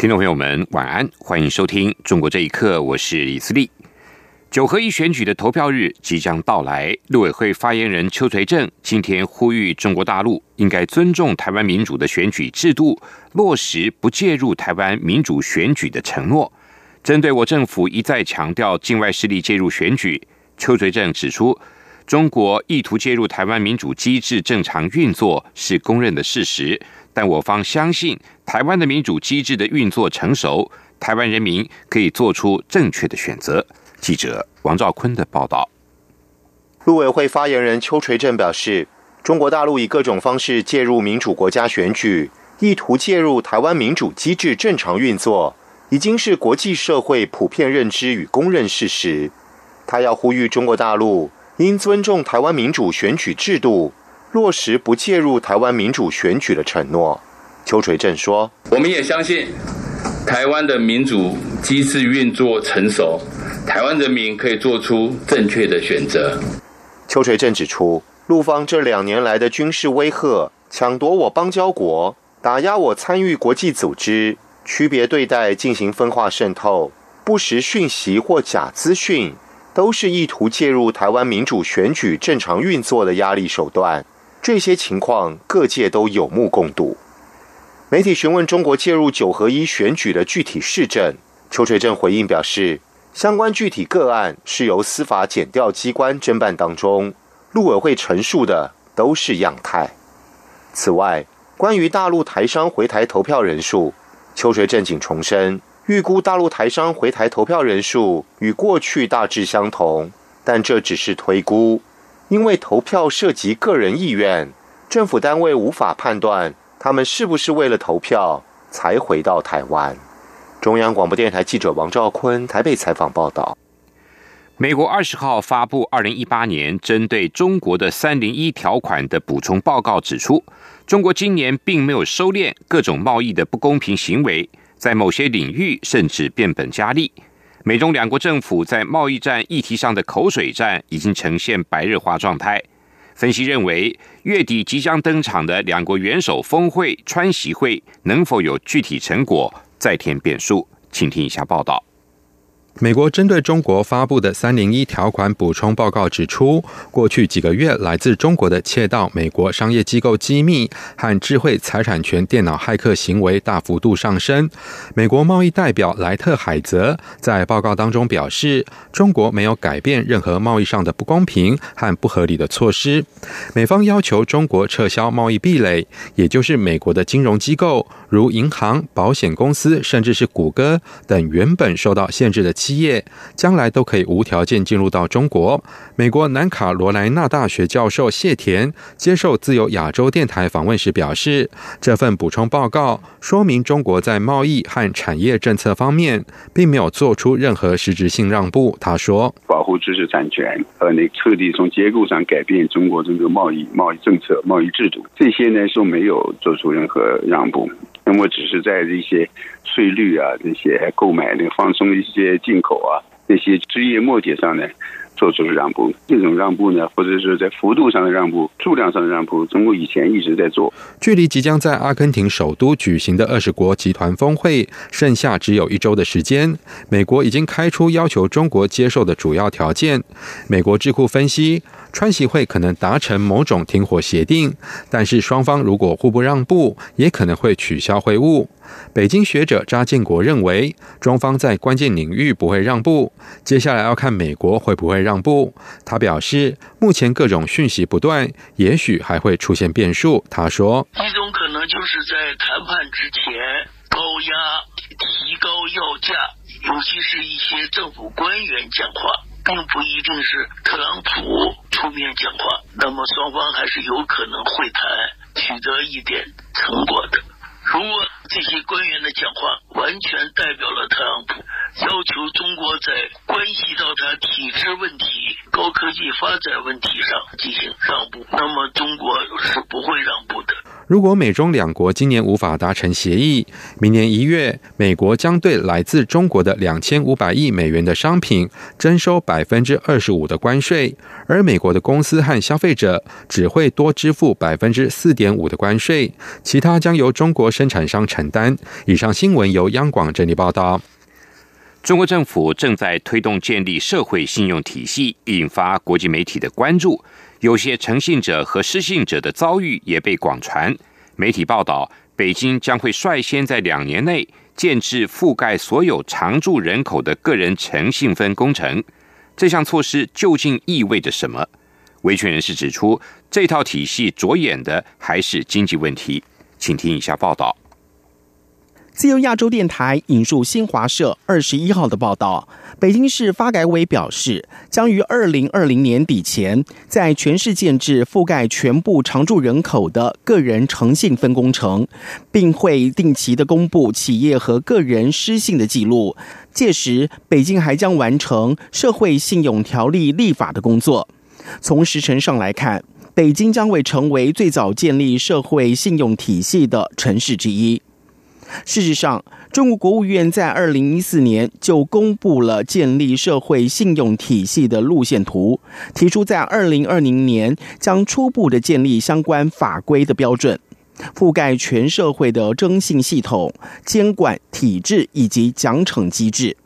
听众朋友们，晚安，欢迎收听《中国这一刻》，我是李思利。九合一选举的投票日即将到来，陆委会发言人邱垂正今天呼吁中国大陆应该尊重台湾民主的选举制度，落实不介入台湾民主选举的承诺。针对我政府一再强调境外势力介入选举，邱垂正指出，中国意图介入台湾民主机制正常运作是公认的事实。但我方相信，台湾的民主机制的运作成熟，台湾人民可以做出正确的选择。记者王兆坤的报道。陆委会发言人邱垂正表示，中国大陆以各种方式介入民主国家选举，意图介入台湾民主机制正常运作，已经是国际社会普遍认知与公认事实。他要呼吁中国大陆应尊重台湾民主选举制度。落实不介入台湾民主选举的承诺，邱垂正说：“我们也相信台湾的民主机制运作成熟，台湾人民可以做出正确的选择。”邱垂正指出，陆方这两年来的军事威吓、抢夺我邦交国、打压我参与国际组织、区别对待进行分化渗透、不实讯息或假资讯，都是意图介入台湾民主选举正常运作的压力手段。这些情况各界都有目共睹。媒体询问中国介入九合一选举的具体事证，邱垂正回应表示，相关具体个案是由司法检调机关侦办当中，陆委会陈述的都是样态。此外，关于大陆台商回台投票人数，邱垂正仅重申，预估大陆台商回台投票人数与过去大致相同，但这只是推估。因为投票涉及个人意愿，政府单位无法判断他们是不是为了投票才回到台湾。中央广播电台记者王兆坤台北采访报道。美国二十号发布二零一八年针对中国的三零一条款的补充报告，指出中国今年并没有收敛各种贸易的不公平行为，在某些领域甚至变本加厉。美中两国政府在贸易战议题上的口水战已经呈现白热化状态。分析认为，月底即将登场的两国元首峰会川习会能否有具体成果，再添变数。请听以下报道。美国针对中国发布的“三零一条款”补充报告指出，过去几个月来自中国的窃盗美国商业机构机密和智慧财产权电脑骇客行为大幅度上升。美国贸易代表莱特海泽在报告当中表示，中国没有改变任何贸易上的不公平和不合理的措施。美方要求中国撤销贸易壁垒，也就是美国的金融机构，如银行、保险公司，甚至是谷歌等原本受到限制的。企业将来都可以无条件进入到中国。美国南卡罗来纳大学教授谢田接受自由亚洲电台访问时表示，这份补充报告说明中国在贸易和产业政策方面并没有做出任何实质性让步。他说：“保护知识产权和那彻底从结构上改变中国这个贸易贸易政策、贸易制度，这些呢是没有做出任何让步。那么只是在一些。”税率啊，这些购买那个放松一些进口啊，那些枝叶末节上呢，做出了让步。这种让步呢，或者是在幅度上的让步、数量上的让步，中国以前一直在做。距离即将在阿根廷首都举行的二十国集团峰会剩下只有一周的时间，美国已经开出要求中国接受的主要条件。美国智库分析。川习会可能达成某种停火协定，但是双方如果互不让步，也可能会取消会晤。北京学者查建国认为，中方在关键领域不会让步，接下来要看美国会不会让步。他表示，目前各种讯息不断，也许还会出现变数。他说：“一种可能就是在谈判之前高压、提高要价，尤其是一些政府官员讲话。”并不一定是特朗普出面讲话，那么双方还是有可能会谈，取得一点成果的。如果这些官员的讲话完全代表了特朗普，要求中国在关系到他体制问题、高科技发展问题上进行让步，那么中国是不会让步的。如果美中两国今年无法达成协议，明年一月，美国将对来自中国的两千五百亿美元的商品征收百分之二十五的关税，而美国的公司和消费者只会多支付百分之四点五的关税，其他将由中国生产商承担。以上新闻由央广整理报道。中国政府正在推动建立社会信用体系，引发国际媒体的关注。有些诚信者和失信者的遭遇也被广传。媒体报道，北京将会率先在两年内建制覆盖所有常住人口的个人诚信分工程。这项措施究竟意味着什么？维权人士指出，这套体系着眼的还是经济问题。请听以下报道。自由亚洲电台引述新华社二十一号的报道，北京市发改委表示，将于二零二零年底前，在全市建制覆盖全部常住人口的个人诚信分工程，并会定期的公布企业和个人失信的记录。届时，北京还将完成社会信用条例立法的工作。从时程上来看，北京将会成为最早建立社会信用体系的城市之一。事实上，中国国务院在二零一四年就公布了建立社会信用体系的路线图，提出在二零二零年将初步的建立相关法规的标准，覆盖全社会的征信系统、监管体制以及奖惩机制。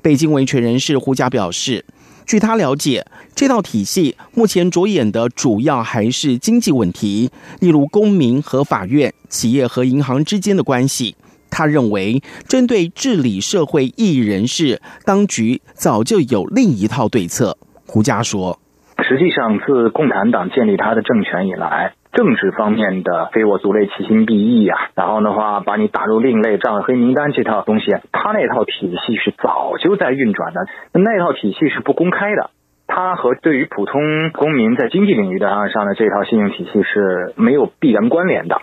北京维权人士胡佳表示，据他了解，这套体系目前着眼的主要还是经济问题，例如公民和法院、企业和银行之间的关系。他认为，针对治理社会异议人士，当局早就有另一套对策。胡佳说：“实际上，自共产党建立他的政权以来，政治方面的非我族类，其心必异呀。然后的话，把你打入另类账黑名单这套东西，他那套体系是早就在运转的。那套体系是不公开的。”它和对于普通公民在经济领域的上的这套信用体系是没有必然关联的。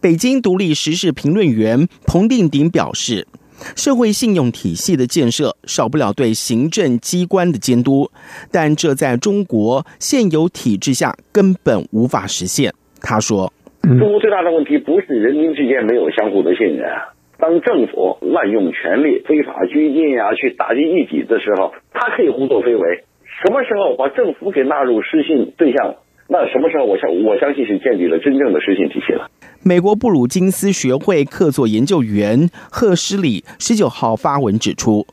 北京独立时事评论员彭定鼎表示，社会信用体系的建设少不了对行政机关的监督，但这在中国现有体制下根本无法实现。他说：“中国最大的问题不是人民之间没有相互的信任。”当政府滥用权力、非法拘禁呀，去打击异己的时候，他可以胡作非为。什么时候把政府给纳入失信对象？那什么时候我相我相信是建立了真正的失信体系了。美国布鲁金斯学会客座研究员赫施里十九号发文指出，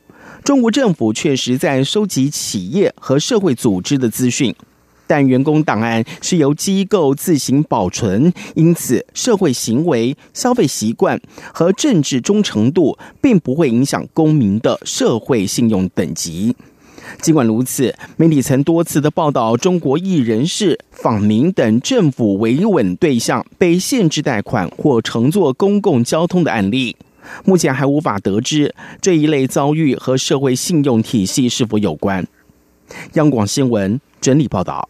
中国政府确实在收集企业和社会组织的资讯。但员工档案是由机构自行保存，因此社会行为、消费习惯和政治忠诚度并不会影响公民的社会信用等级。尽管如此，媒体曾多次的报道中国艺人士、访民等政府维稳对象被限制贷款或乘坐公共交通的案例。目前还无法得知这一类遭遇和社会信用体系是否有关。央广新闻整理报道。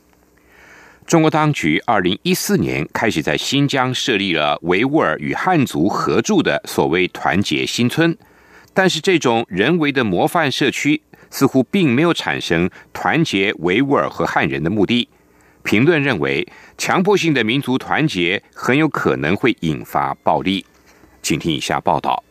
中国当局二零一四年开始在新疆设立了维吾尔与汉族合住的所谓“团结新村”，但是这种人为的模范社区似乎并没有产生团结维吾尔和汉人的目的。评论认为，强迫性的民族团结很有可能会引发暴力。请听以下报道。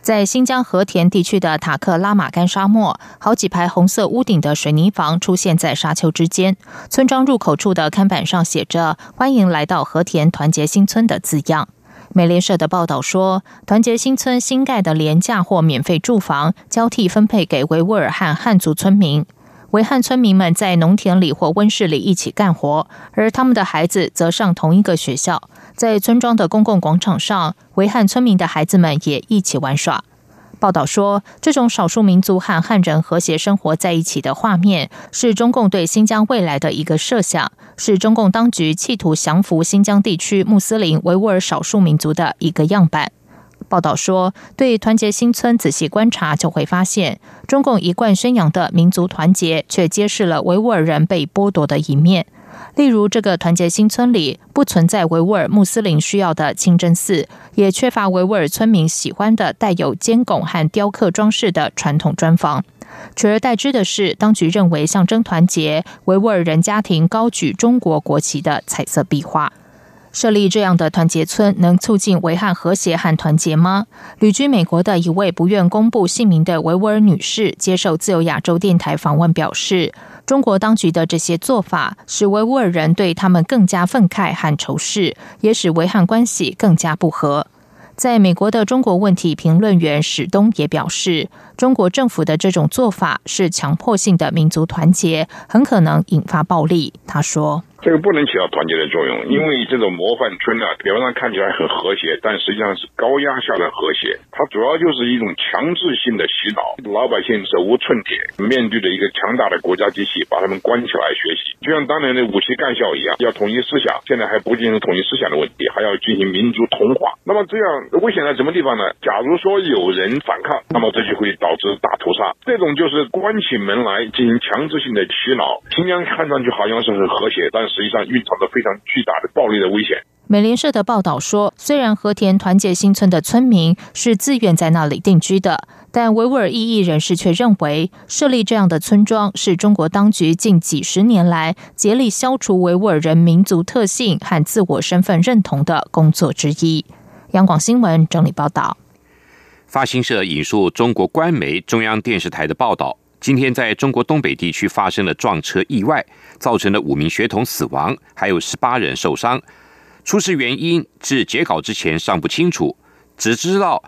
在新疆和田地区的塔克拉玛干沙漠，好几排红色屋顶的水泥房出现在沙丘之间。村庄入口处的看板上写着“欢迎来到和田团结新村”的字样。美联社的报道说，团结新村新盖的廉价或免费住房交替分配给维吾尔汉汉族村民。维汉村民们在农田里或温室里一起干活，而他们的孩子则上同一个学校。在村庄的公共广场上，维汉村民的孩子们也一起玩耍。报道说，这种少数民族和汉人和谐生活在一起的画面，是中共对新疆未来的一个设想，是中共当局企图降服新疆地区穆斯林维吾尔少数民族的一个样板。报道说，对团结新村仔细观察，就会发现，中共一贯宣扬的民族团结，却揭示了维吾尔人被剥夺的一面。例如，这个团结新村里不存在维吾尔穆斯林需要的清真寺，也缺乏维吾尔村民喜欢的带有尖拱和雕刻装饰的传统砖房。取而代之的是，当局认为象征团结维吾尔人家庭高举中国国旗的彩色壁画。设立这样的团结村，能促进维汉和谐和团结吗？旅居美国的一位不愿公布姓名的维吾尔女士接受自由亚洲电台访问表示：“中国当局的这些做法，使维吾尔人对他们更加愤慨和仇视，也使维汉关系更加不和。”在美国的中国问题评论员史东也表示，中国政府的这种做法是强迫性的民族团结，很可能引发暴力。他说。这个不能起到团结的作用，因为这种模范村呢，表面上看起来很和谐，但实际上是高压下的和谐。它主要就是一种强制性的洗脑，老百姓手无寸铁，面对着一个强大的国家机器，把他们关起来学习，就像当年的五七干校一样，要统一思想。现在还不仅是统一思想的问题，还要进行民族同化。那么这样危险在什么地方呢？假如说有人反抗，那么这就会导致大屠杀。这种就是关起门来进行强制性的洗脑。新疆看上去好像是很和谐，但是。实际上蕴藏着非常巨大的暴力的危险。美联社的报道说，虽然和田团结新村的村民是自愿在那里定居的，但维吾尔异议人士却认为，设立这样的村庄是中国当局近几十年来竭力消除维吾尔人民族特性和自我身份认同的工作之一。央广新闻整理报道。发行社引述中国官媒中央电视台的报道。今天在中国东北地区发生了撞车意外，造成了五名学童死亡，还有十八人受伤。出事原因至截稿之前尚不清楚，只知道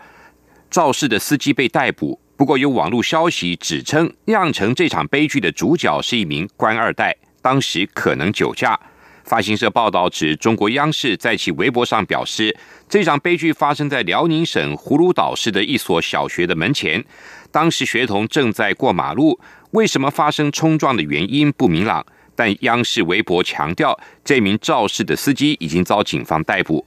肇事的司机被逮捕。不过有网络消息指称，酿成这场悲剧的主角是一名官二代，当时可能酒驾。发行社报道指，中国央视在其微博上表示，这场悲剧发生在辽宁省葫芦岛市的一所小学的门前。当时学童正在过马路，为什么发生冲撞的原因不明朗。但央视微博强调，这名肇事的司机已经遭警方逮捕。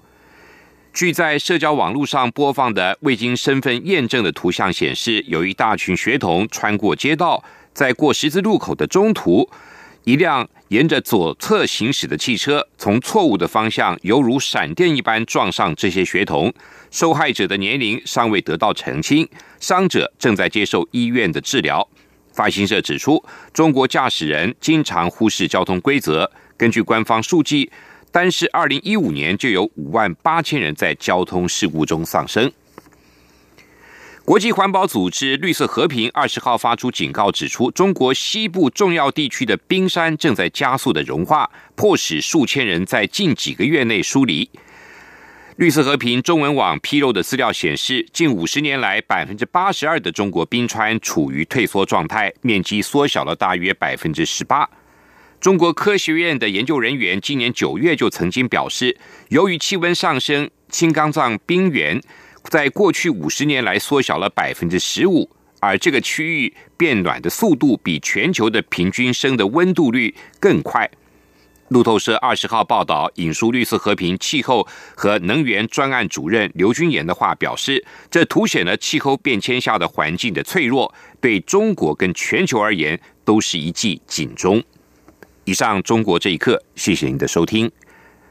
据在社交网络上播放的未经身份验证的图像显示，有一大群学童穿过街道，在过十字路口的中途，一辆沿着左侧行驶的汽车从错误的方向，犹如闪电一般撞上这些学童。受害者的年龄尚未得到澄清，伤者正在接受医院的治疗。发行社指出，中国驾驶人经常忽视交通规则。根据官方数据，单是二零一五年就有五万八千人在交通事故中丧生。国际环保组织绿色和平二十号发出警告，指出中国西部重要地区的冰山正在加速的融化，迫使数千人在近几个月内疏离。绿色和平中文网披露的资料显示，近五十年来，百分之八十二的中国冰川处于退缩状态，面积缩小了大约百分之十八。中国科学院的研究人员今年九月就曾经表示，由于气温上升，青冈藏冰原在过去五十年来缩小了百分之十五，而这个区域变暖的速度比全球的平均升的温度率更快。路透社二十号报道，引述绿色和平气候和能源专案主任刘军言的话表示，这凸显了气候变迁下的环境的脆弱，对中国跟全球而言都是一记警钟。以上，中国这一刻，谢谢您的收听，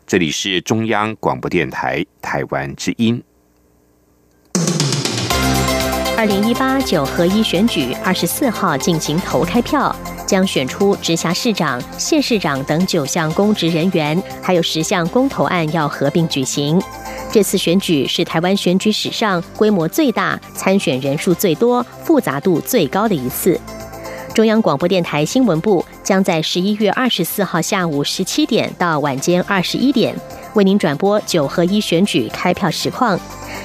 这里是中央广播电台台湾之音。二零一八九合一选举二十四号进行投开票。将选出直辖市长、县市长等九项公职人员，还有十项公投案要合并举行。这次选举是台湾选举史上规模最大、参选人数最多、复杂度最高的一次。中央广播电台新闻部将在十一月二十四号下午十七点到晚间二十一点，为您转播九合一选举开票实况。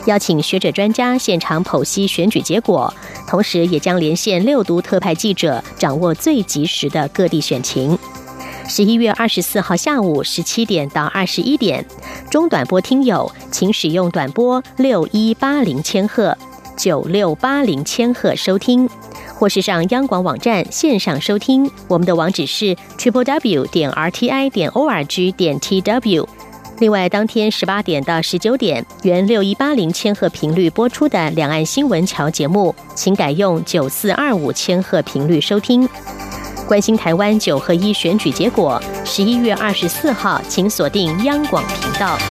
邀请学者专家现场剖析选举结果，同时也将连线六都特派记者，掌握最及时的各地选情。十一月二十四号下午十七点到二十一点，中短波听友请使用短波六一八零千赫、九六八零千赫收听，或是上央广网站线上收听。我们的网址是 triple w 点 r t i 点 o r g 点 t w。另外，当天十八点到十九点，原六一八零千赫频率播出的两岸新闻桥节目，请改用九四二五千赫频率收听。关心台湾九合一选举结果，十一月二十四号，请锁定央广频道。